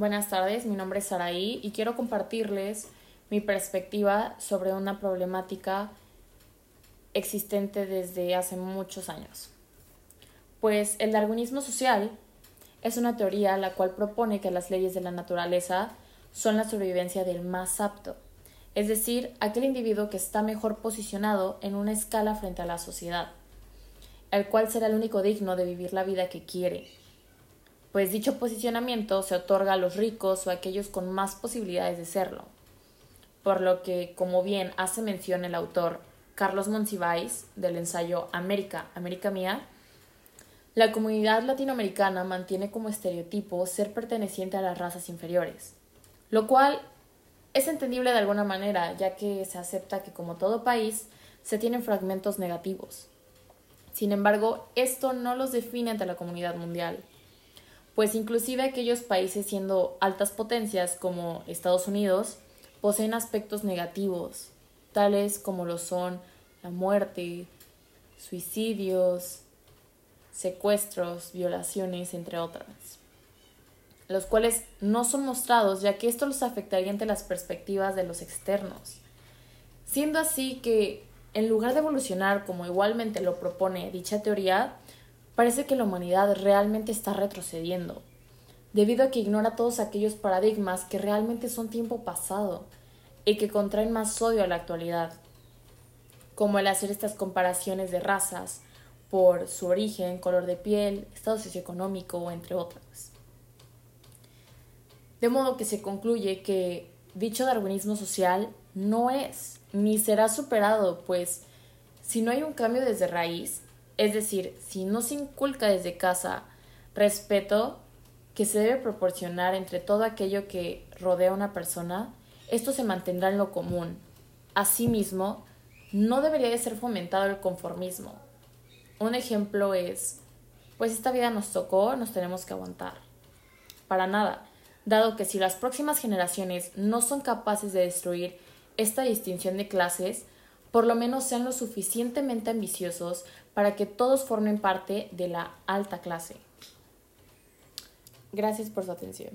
Buenas tardes, mi nombre es Saraí y quiero compartirles mi perspectiva sobre una problemática existente desde hace muchos años. Pues el darwinismo social es una teoría la cual propone que las leyes de la naturaleza son la sobrevivencia del más apto, es decir, aquel individuo que está mejor posicionado en una escala frente a la sociedad, el cual será el único digno de vivir la vida que quiere pues dicho posicionamiento se otorga a los ricos o a aquellos con más posibilidades de serlo. Por lo que, como bien hace mención el autor Carlos Monsiváis del ensayo América, América Mía, la comunidad latinoamericana mantiene como estereotipo ser perteneciente a las razas inferiores, lo cual es entendible de alguna manera, ya que se acepta que como todo país se tienen fragmentos negativos. Sin embargo, esto no los define ante la comunidad mundial pues inclusive aquellos países siendo altas potencias como Estados Unidos poseen aspectos negativos, tales como lo son la muerte, suicidios, secuestros, violaciones, entre otras, los cuales no son mostrados ya que esto los afectaría ante las perspectivas de los externos. Siendo así que, en lugar de evolucionar como igualmente lo propone dicha teoría, parece que la humanidad realmente está retrocediendo, debido a que ignora todos aquellos paradigmas que realmente son tiempo pasado y que contraen más odio a la actualidad, como el hacer estas comparaciones de razas por su origen, color de piel, estado socioeconómico, entre otras. De modo que se concluye que dicho darwinismo social no es ni será superado, pues si no hay un cambio desde raíz, es decir, si no se inculca desde casa respeto que se debe proporcionar entre todo aquello que rodea a una persona, esto se mantendrá en lo común. Asimismo, no debería de ser fomentado el conformismo. Un ejemplo es, pues esta vida nos tocó, nos tenemos que aguantar. Para nada, dado que si las próximas generaciones no son capaces de destruir esta distinción de clases, por lo menos sean lo suficientemente ambiciosos para que todos formen parte de la alta clase. Gracias por su atención.